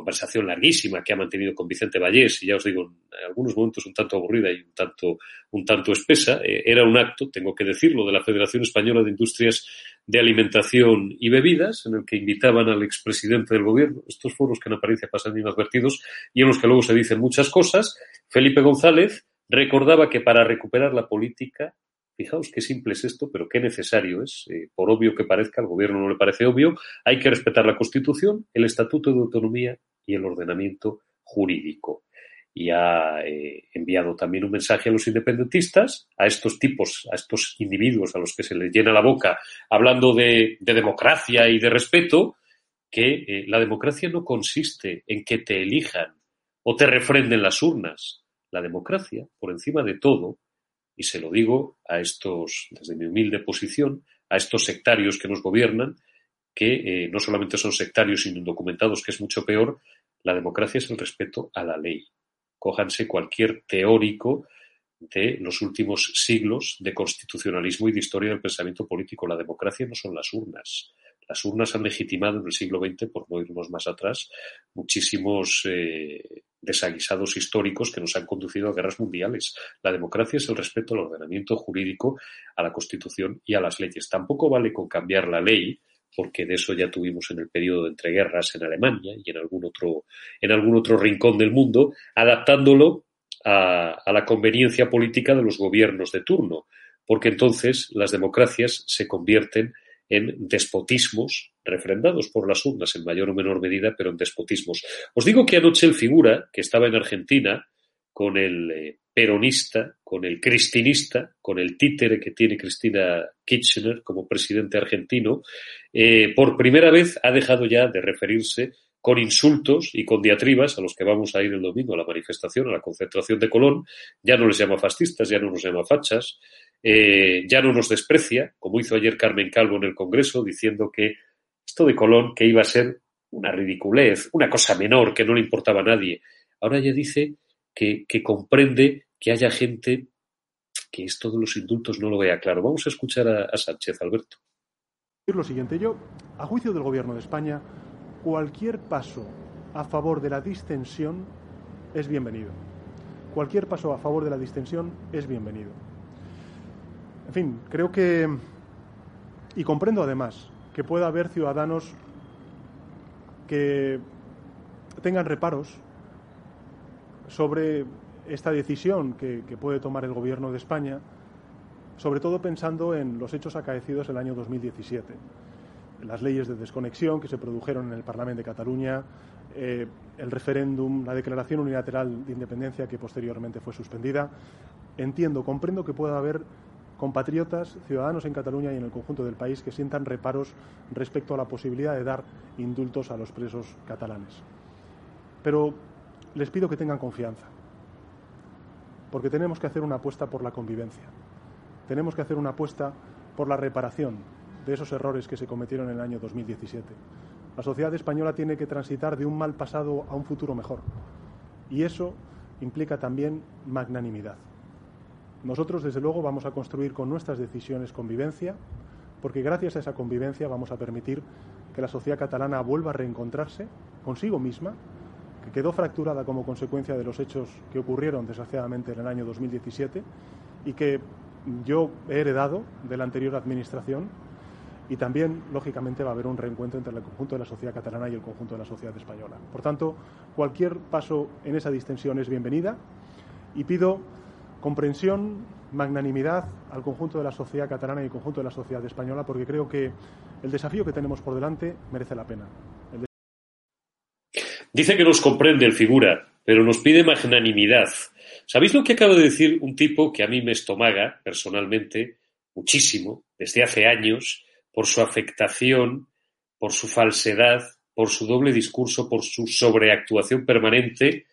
C: conversación larguísima que ha mantenido con Vicente Vallés, y ya os digo, en algunos momentos un tanto aburrida y un tanto, un tanto espesa, eh, era un acto, tengo que decirlo, de la Federación Española de Industrias de Alimentación y Bebidas, en el que invitaban al expresidente del gobierno, estos foros que en apariencia pasan inadvertidos y en los que luego se dicen muchas cosas, Felipe González recordaba que para recuperar la política Fijaos qué simple es esto, pero qué necesario es. Eh, por obvio que parezca, al gobierno no le parece obvio, hay que respetar la Constitución, el Estatuto de Autonomía y el ordenamiento jurídico. Y ha eh, enviado también un mensaje a los independentistas, a estos tipos, a estos individuos a los que se les llena la boca hablando de, democracia y de respeto, que eh, la democracia no consiste en que te elijan o te refrenden las urnas. La democracia, por encima de todo, y se lo digo a estos, desde mi humilde posición, a estos sectarios que nos gobiernan, que eh, no solamente son sectarios sino indocumentados, que es mucho peor, la democracia es el respeto a la ley. Cójanse cualquier teórico de los últimos siglos de constitucionalismo y de historia del pensamiento político. La democracia no son las urnas. Las urnas han legitimado en el siglo XX, por no irnos más atrás, muchísimos eh, desaguisados históricos que nos han conducido a guerras mundiales. La democracia es el respeto al ordenamiento jurídico, a la Constitución y a las leyes. Tampoco vale con cambiar la ley, porque de eso ya tuvimos en el periodo de entreguerras en Alemania y en algún otro, en algún otro rincón del mundo, adaptándolo a, a la conveniencia política de los gobiernos de turno, porque entonces las democracias se convierten en despotismos refrendados por las urnas en mayor o menor medida, pero en despotismos. Os digo que anoche el figura, que estaba en Argentina, con el eh, peronista, con el cristinista, con el títere que tiene Cristina Kirchner como presidente argentino, eh, por primera vez ha dejado ya de referirse con insultos y con diatribas a los que vamos a ir el domingo a la manifestación, a la concentración de Colón, ya no les llama fascistas, ya no nos llama fachas, eh, ya no nos desprecia, como hizo ayer Carmen Calvo en el Congreso, diciendo que esto de Colón, que iba a ser una ridiculez, una cosa menor que no le importaba a nadie, ahora ya dice que, comprende que haya gente que esto de los indultos no lo vea claro. Vamos a escuchar a, a Sánchez, Alberto.
F: Lo siguiente, yo, a juicio del Gobierno de España, cualquier paso a favor de la distensión es bienvenido. Cualquier paso a favor de la distensión es bienvenido. En fin, creo que, y comprendo además, que pueda haber ciudadanos que tengan reparos sobre esta decisión que, puede tomar el Gobierno de España, sobre todo pensando en los hechos acaecidos el año 2017, las leyes de desconexión que se produjeron en el Parlamento de Cataluña, eh, el referéndum, la declaración unilateral de independencia que posteriormente fue suspendida. Entiendo, comprendo que pueda haber compatriotas, ciudadanos en Cataluña y en el conjunto del país que sientan reparos respecto a la posibilidad de dar indultos a los presos catalanes. Pero les pido que tengan confianza, porque tenemos que hacer una apuesta por la convivencia, tenemos que hacer una apuesta por la reparación de esos errores que se cometieron en el año 2017. La sociedad española tiene que transitar de un mal pasado a un futuro mejor, y eso implica también magnanimidad. Nosotros, desde luego, vamos a construir con nuestras decisiones convivencia, porque gracias a esa convivencia vamos a permitir que la sociedad catalana vuelva a reencontrarse consigo misma, que quedó fracturada como consecuencia de los hechos que ocurrieron desgraciadamente en el año 2017 y que yo he heredado de la anterior administración y también, lógicamente, va a haber un reencuentro entre el conjunto de la sociedad catalana y el conjunto de la sociedad española. Por tanto, cualquier paso en esa distensión es bienvenida y pido comprensión, magnanimidad al conjunto de la sociedad catalana y al conjunto de la sociedad española, porque creo que el desafío que tenemos por delante merece la pena.
C: Dice que nos comprende el figura, pero nos pide magnanimidad. ¿Sabéis lo que acaba de decir un tipo que a mí me estomaga personalmente, muchísimo, desde hace años, por su afectación, por su falsedad, por su doble discurso, por su sobreactuación permanente,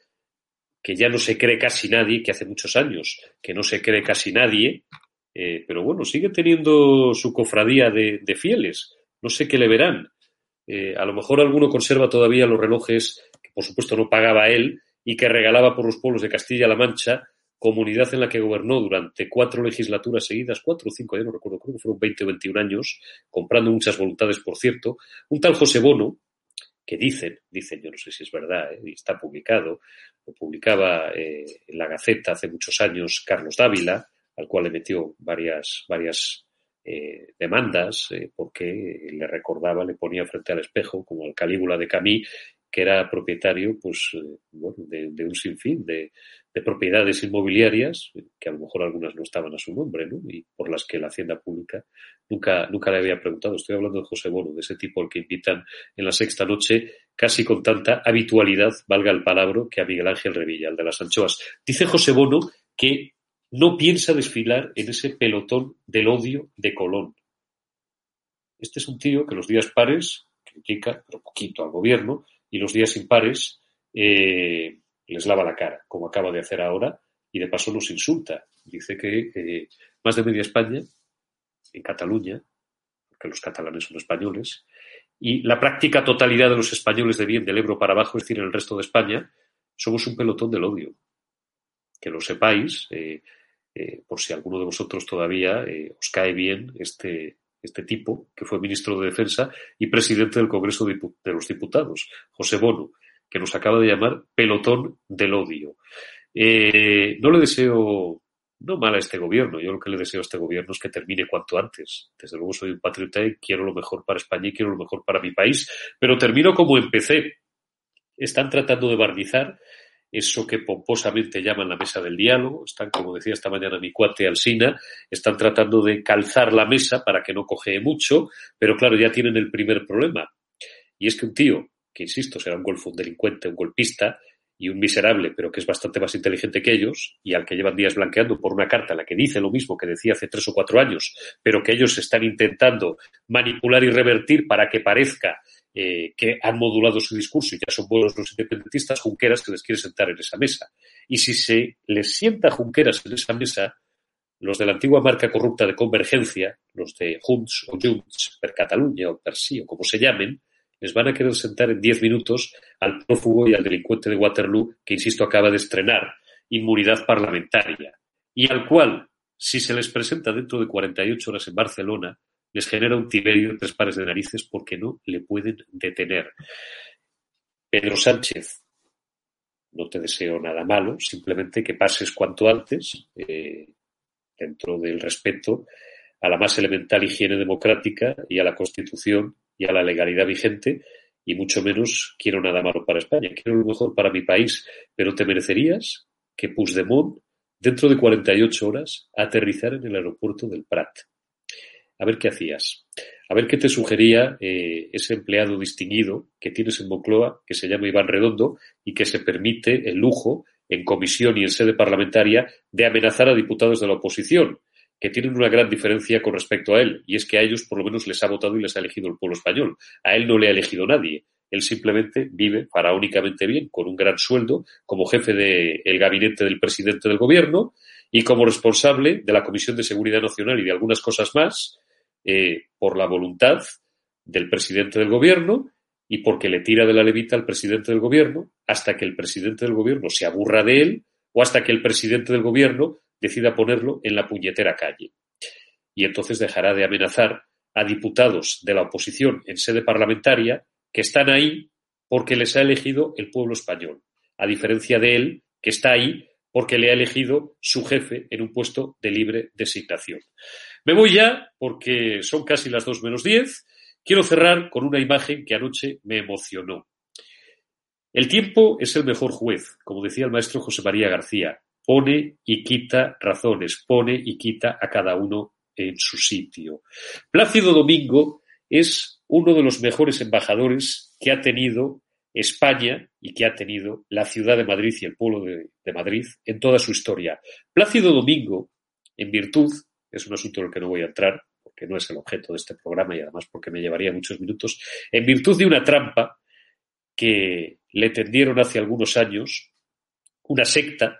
C: que ya no se cree casi nadie, que hace muchos años que no se cree casi nadie, eh, pero bueno, sigue teniendo su cofradía de, fieles. No sé qué le verán. Eh, a lo mejor alguno conserva todavía los relojes que por supuesto no pagaba él y que regalaba por los pueblos de Castilla-La Mancha comunidad en la que gobernó durante cuatro legislaturas seguidas, cuatro o cinco, ya no recuerdo, creo que fueron 20 o 21 años, comprando muchas voluntades, por cierto, un tal José Bono, que dicen, dicen, yo no sé si es verdad, ¿eh? está publicado, lo publicaba eh, en la Gaceta hace muchos años Carlos Dávila, al cual le metió varias, varias eh, demandas, porque le recordaba, le ponía frente al espejo, como el Calígula de Camille, que era propietario pues, eh, bueno, de, un sinfín de, de, propiedades inmobiliarias, que a lo mejor algunas no estaban a su nombre, ¿no? y por las que la Hacienda Pública nunca, nunca le había preguntado. Estoy hablando de José Bono, de ese tipo al que invitan en la sexta noche casi con tanta habitualidad, valga el palabra, que a Miguel Ángel Revilla, el de las anchoas. Dice José Bono que no piensa desfilar en ese pelotón del odio de Colón. Este es un tío que los días pares critica, pero poquito al gobierno, y los días impares eh, les lava la cara, como acaba de hacer ahora, y de paso nos insulta. Dice que más de media España, en Cataluña, porque los catalanes son españoles, y la práctica totalidad de los españoles de bien del Ebro para abajo, es decir, en el resto de España, somos un pelotón del odio. Que lo sepáis, eh, eh, por si alguno de vosotros todavía os cae bien este, este tipo, que fue ministro de Defensa y presidente del Congreso de los Diputados, José Bono, que nos acaba de llamar pelotón del odio. Eh, no le deseo no mal a este gobierno. Yo lo que le deseo a este gobierno es que termine cuanto antes. Desde luego soy un patriota y quiero lo mejor para España y quiero lo mejor para mi país. Pero termino como empecé. Están tratando de barnizar eso que pomposamente llaman la mesa del diálogo, están, como decía esta mañana mi cuate Alsina, están tratando de calzar la mesa para que no cojee mucho, pero claro, ya tienen el primer problema. Y es que un tío, que insisto, será un golfo, un delincuente, un golpista, y un miserable, pero que es bastante más inteligente que ellos, y al que llevan días blanqueando por una carta la que dice lo mismo que decía hace tres o cuatro años, pero que ellos están intentando manipular y revertir para que parezca eh, que han modulado su discurso y ya son buenos los independentistas, Junqueras que les quiere sentar en esa mesa. Y si se les sienta Junqueras en esa mesa, los de la antigua marca corrupta de convergencia, los de Junts o Junts per Cataluña o per sí o como se llamen, les van a querer sentar en diez minutos al prófugo y al delincuente de Waterloo que, insisto, acaba de estrenar inmunidad parlamentaria y al cual, si se les presenta dentro de 48 horas en Barcelona, les genera un tiberio tres pares de narices porque no le pueden detener. Pedro Sánchez, no te deseo nada malo, simplemente que pases cuanto antes, eh, dentro del respeto a la más elemental higiene democrática y a la Constitución y a la legalidad vigente, y mucho menos quiero nada malo para España, quiero lo mejor para mi país, pero te merecerías que Puigdemont, dentro de 48 horas, aterrizara en el aeropuerto del Prat a ver qué hacías. A ver qué te sugería eh, ese empleado distinguido que tienes en Moncloa, que se llama Iván Redondo, y que se permite el lujo, en comisión y en sede parlamentaria, de amenazar a diputados de la oposición, que tienen una gran diferencia con respecto a él, y es que a ellos por lo menos les ha votado y les ha elegido el pueblo español. A él no le ha elegido nadie. Él simplemente vive faraónicamente bien, con un gran sueldo, como jefe del gabinete del presidente del gobierno y como responsable de la Comisión de Seguridad Nacional y de algunas cosas más, eh, por la voluntad del presidente del gobierno y porque le tira de la levita al presidente del gobierno hasta que el presidente del gobierno se aburra de él o hasta que el presidente del gobierno decida ponerlo en la puñetera calle. Y entonces dejará de amenazar a diputados de la oposición en sede parlamentaria que están ahí porque les ha elegido el pueblo español, a diferencia de él, que está ahí porque le ha elegido su jefe en un puesto de libre designación. Me voy ya porque son casi las dos menos diez. Quiero cerrar con una imagen que anoche me emocionó. El tiempo es el mejor juez, como decía el maestro José María García. Pone y quita razones, pone y quita a cada uno en su sitio. Plácido Domingo es uno de los mejores embajadores que ha tenido España y que ha tenido la ciudad de Madrid y el pueblo de, de Madrid en toda su historia. Plácido Domingo, en virtud es un asunto en el que no voy a entrar, porque no es el objeto de este programa y además porque me llevaría muchos minutos, en virtud de una trampa que le tendieron hace algunos años una secta,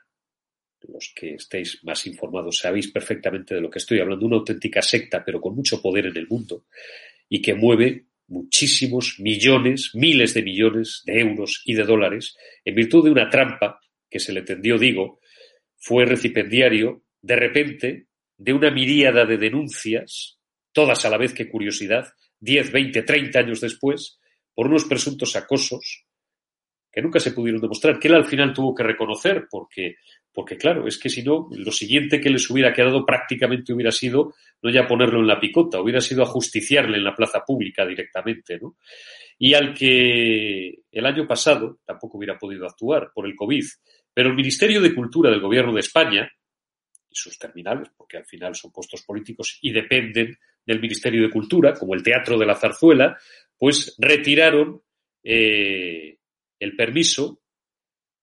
C: los que estéis más informados sabéis perfectamente de lo que estoy hablando, una auténtica secta, pero con mucho poder en el mundo, y que mueve muchísimos millones, miles de millones de euros y de dólares, en virtud de una trampa que se le tendió, digo, fue recipendiario, de repente, de una miríada de denuncias, todas a la vez que curiosidad, 10, 20, 30 años después, por unos presuntos acosos que nunca se pudieron demostrar, que él al final tuvo que reconocer, porque, porque claro, es que si no, lo siguiente que les hubiera quedado prácticamente hubiera sido no ya ponerlo en la picota, hubiera sido ajusticiarle en la plaza pública directamente, ¿no? Y al que el año pasado tampoco hubiera podido actuar por el COVID, pero el Ministerio de Cultura del Gobierno de España, y sus terminales, porque al final son puestos políticos y dependen del Ministerio de Cultura, como el Teatro de la Zarzuela, pues retiraron eh, el permiso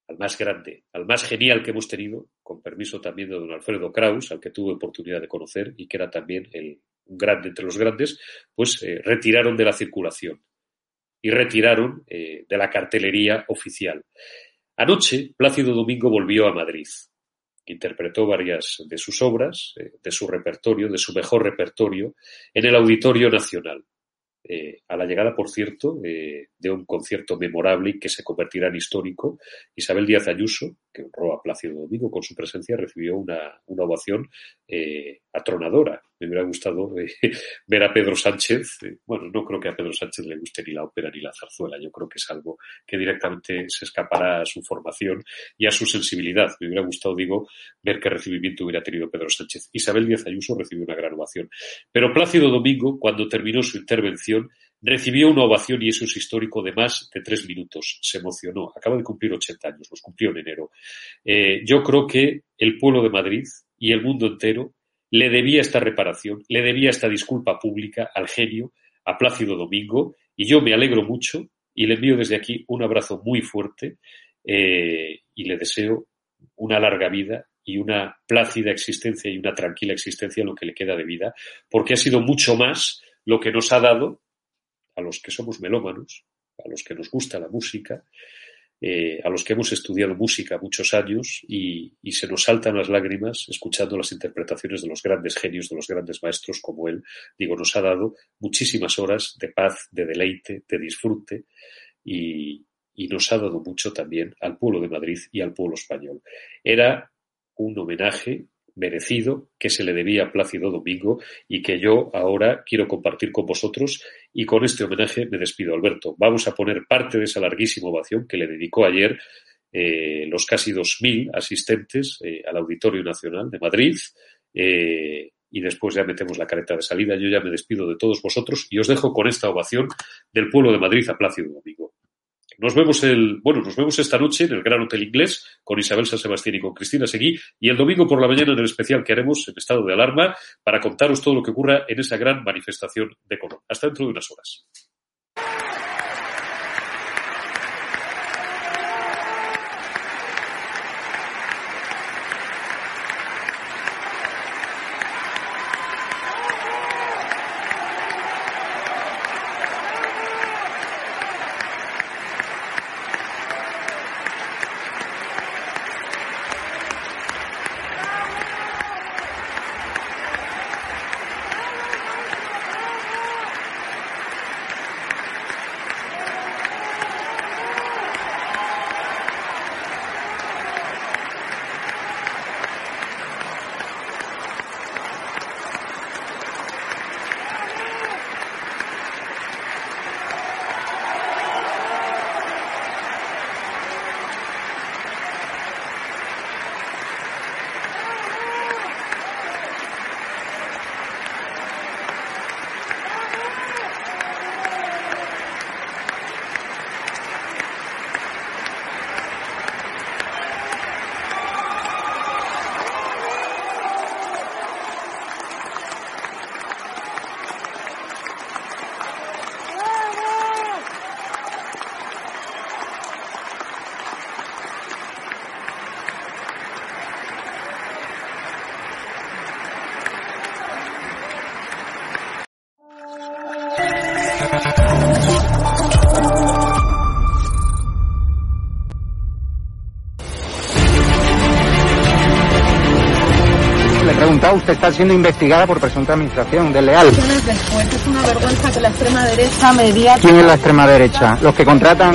C: al más grande, al más genial que hemos tenido, con permiso también de don Alfredo Kraus, al que tuve oportunidad de conocer y que era también el, grande entre los grandes, pues eh, retiraron de la circulación y retiraron eh, de la cartelería oficial. Anoche, Plácido Domingo volvió a Madrid. Interpretó varias de sus obras, de su repertorio, de su mejor repertorio, en el Auditorio Nacional. Eh, a la llegada, por cierto, de un concierto memorable y que se convertirá en histórico, Isabel Díaz Ayuso, que honró a Plácido Domingo con su presencia, recibió una, una ovación eh, atronadora. Me hubiera gustado eh, ver a Pedro Sánchez. bueno, no creo que a Pedro Sánchez le guste ni la ópera ni la zarzuela. Yo creo que es algo que directamente se escapará a su formación y a su sensibilidad. Me hubiera gustado, digo, ver qué recibimiento hubiera tenido Pedro Sánchez. Isabel Díaz Ayuso recibió una gran ovación. Pero Plácido Domingo, cuando terminó su intervención, Recibió una ovación y eso es histórico de más de tres minutos. Se emocionó. Acaba de cumplir 80 años, los cumplió en enero. Eh, yo creo que el pueblo de Madrid y el mundo entero le debía esta reparación, le debía esta disculpa pública al genio, a Plácido Domingo, y yo me alegro mucho y le envío desde aquí un abrazo muy fuerte eh, y le deseo una larga vida y una plácida existencia y una tranquila existencia en lo que le queda de vida, porque ha sido mucho más lo que nos ha dado a los que somos melómanos, a los que nos gusta la música, eh, a los que hemos estudiado música muchos años y, se nos saltan las lágrimas escuchando las interpretaciones de los grandes genios, de los grandes maestros como él. Digo, nos ha dado muchísimas horas de paz, de deleite, de disfrute y, y nos ha dado mucho también al pueblo de Madrid y al pueblo español. Era un homenaje merecido que se le debía a Plácido Domingo y que yo ahora quiero compartir con vosotros y con este homenaje me despido, Alberto. Vamos a poner parte de esa larguísima ovación que le dedicó ayer eh, los casi 2.000 asistentes eh, al Auditorio Nacional de Madrid eh, y después ya metemos la careta de salida. Yo ya me despido de todos vosotros y os dejo con esta ovación del pueblo de Madrid a Plácido Domingo. Nos vemos el, bueno, nos vemos esta noche en el Gran Hotel Inglés con Isabel San Sebastián y con Cristina Seguí y el domingo por la mañana en el especial que haremos en estado de alarma para contaros todo lo que ocurra en esa gran manifestación de color. Hasta dentro de unas horas.
B: Usted está siendo investigada por presunta administración desleal.
A: Después es una vergüenza que la extrema derecha media...
B: ¿Quién es la extrema derecha? Los que contratan...